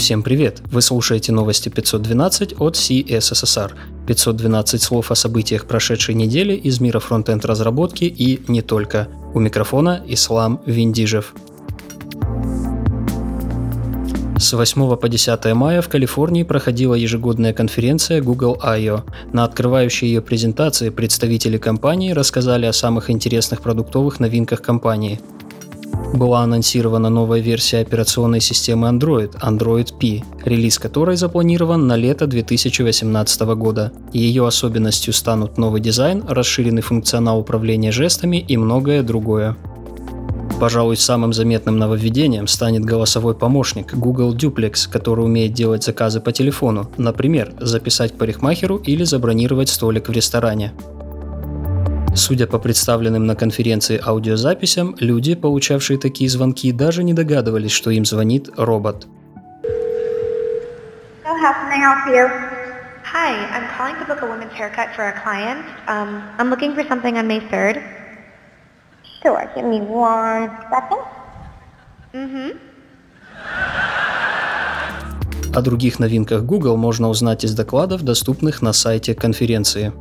Всем привет! Вы слушаете новости 512 от CSSR. 512 слов о событиях прошедшей недели из мира фронтенд разработки и не только. У микрофона Ислам Виндижев. С 8 по 10 мая в Калифорнии проходила ежегодная конференция Google I.O. На открывающей ее презентации представители компании рассказали о самых интересных продуктовых новинках компании. Была анонсирована новая версия операционной системы Android, Android P, релиз которой запланирован на лето 2018 года. Ее особенностью станут новый дизайн, расширенный функционал управления жестами и многое другое. Пожалуй, самым заметным нововведением станет голосовой помощник Google Duplex, который умеет делать заказы по телефону, например, записать парикмахеру или забронировать столик в ресторане. Судя по представленным на конференции аудиозаписям, люди, получавшие такие звонки, даже не догадывались, что им звонит робот. Hi, I'm calling to book a women's haircut for a client. Um, I'm looking for something on May 3rd. Sure, give me one second. Mm-hmm. О других новинках Google можно узнать из докладов, доступных на сайте конференции.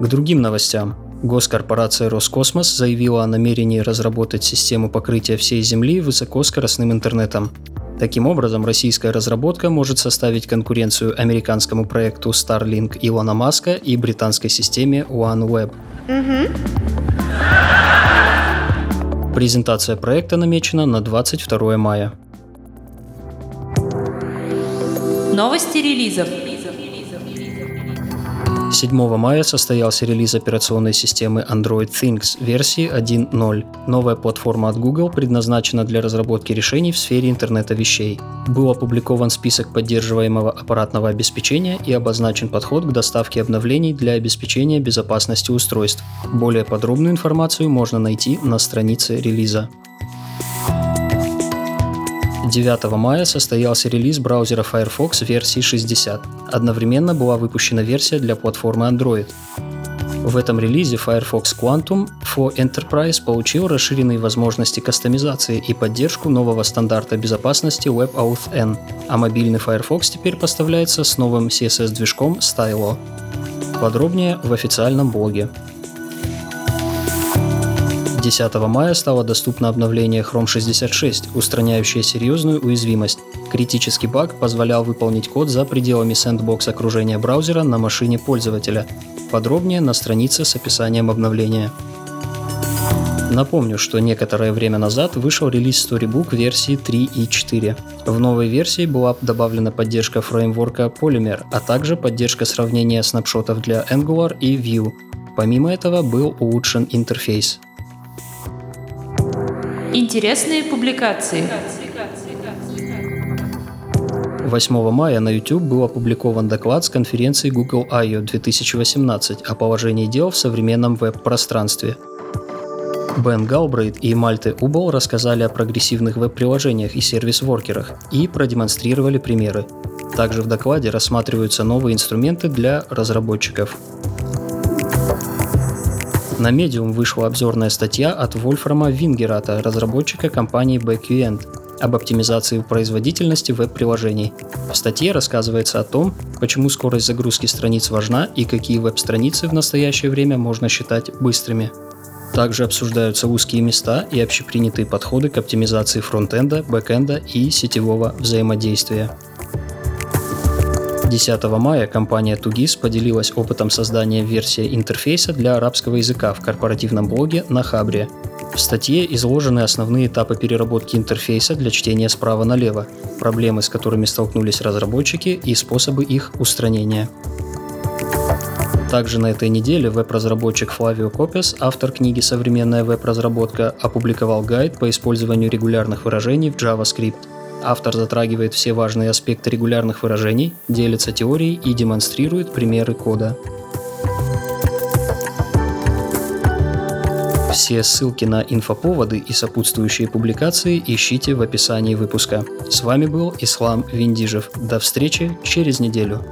К другим новостям. Госкорпорация Роскосмос заявила о намерении разработать систему покрытия всей Земли высокоскоростным интернетом. Таким образом, российская разработка может составить конкуренцию американскому проекту Starlink Илона Маска и британской системе OneWeb. Презентация проекта намечена на 22 мая. Новости релизов. 7 мая состоялся релиз операционной системы Android Things версии 1.0. Новая платформа от Google предназначена для разработки решений в сфере интернета вещей. Был опубликован список поддерживаемого аппаратного обеспечения и обозначен подход к доставке обновлений для обеспечения безопасности устройств. Более подробную информацию можно найти на странице релиза. 9 мая состоялся релиз браузера Firefox версии 60. Одновременно была выпущена версия для платформы Android. В этом релизе Firefox Quantum for Enterprise получил расширенные возможности кастомизации и поддержку нового стандарта безопасности WebAuthn, а мобильный Firefox теперь поставляется с новым CSS-движком Stylo. Подробнее в официальном блоге. 10 мая стало доступно обновление Chrome 66, устраняющее серьезную уязвимость. Критический баг позволял выполнить код за пределами сэндбокс окружения браузера на машине пользователя. Подробнее на странице с описанием обновления. Напомню, что некоторое время назад вышел релиз Storybook версии 3.4. В новой версии была добавлена поддержка фреймворка Polymer, а также поддержка сравнения снапшотов для Angular и Vue. Помимо этого был улучшен интерфейс. Интересные публикации. 8 мая на YouTube был опубликован доклад с конференции Google I/O 2018 о положении дел в современном веб-пространстве. Бен Галбрейт и Мальте Убл рассказали о прогрессивных веб-приложениях и сервис-воркерах и продемонстрировали примеры. Также в докладе рассматриваются новые инструменты для разработчиков. На Medium вышла обзорная статья от Вольфрама Вингерата, разработчика компании Baqend, об оптимизации производительности веб-приложений. В статье рассказывается о том, почему скорость загрузки страниц важна и какие веб-страницы в настоящее время можно считать быстрыми. Также обсуждаются узкие места и общепринятые подходы к оптимизации фронтенда, бэкенда и сетевого взаимодействия. 10 мая компания 2GIS поделилась опытом создания версии интерфейса для арабского языка в корпоративном блоге на Хабре. В статье изложены основные этапы переработки интерфейса для чтения справа налево, проблемы, с которыми столкнулись разработчики и способы их устранения. Также на этой неделе веб-разработчик Флавио Копес, автор книги «Современная веб-разработка», опубликовал гайд по использованию регулярных выражений в JavaScript – Автор затрагивает все важные аспекты регулярных выражений, делится теорией и демонстрирует примеры кода. Все ссылки на инфоповоды и сопутствующие публикации ищите в описании выпуска. С вами был Ислам Виндижев. До встречи через неделю.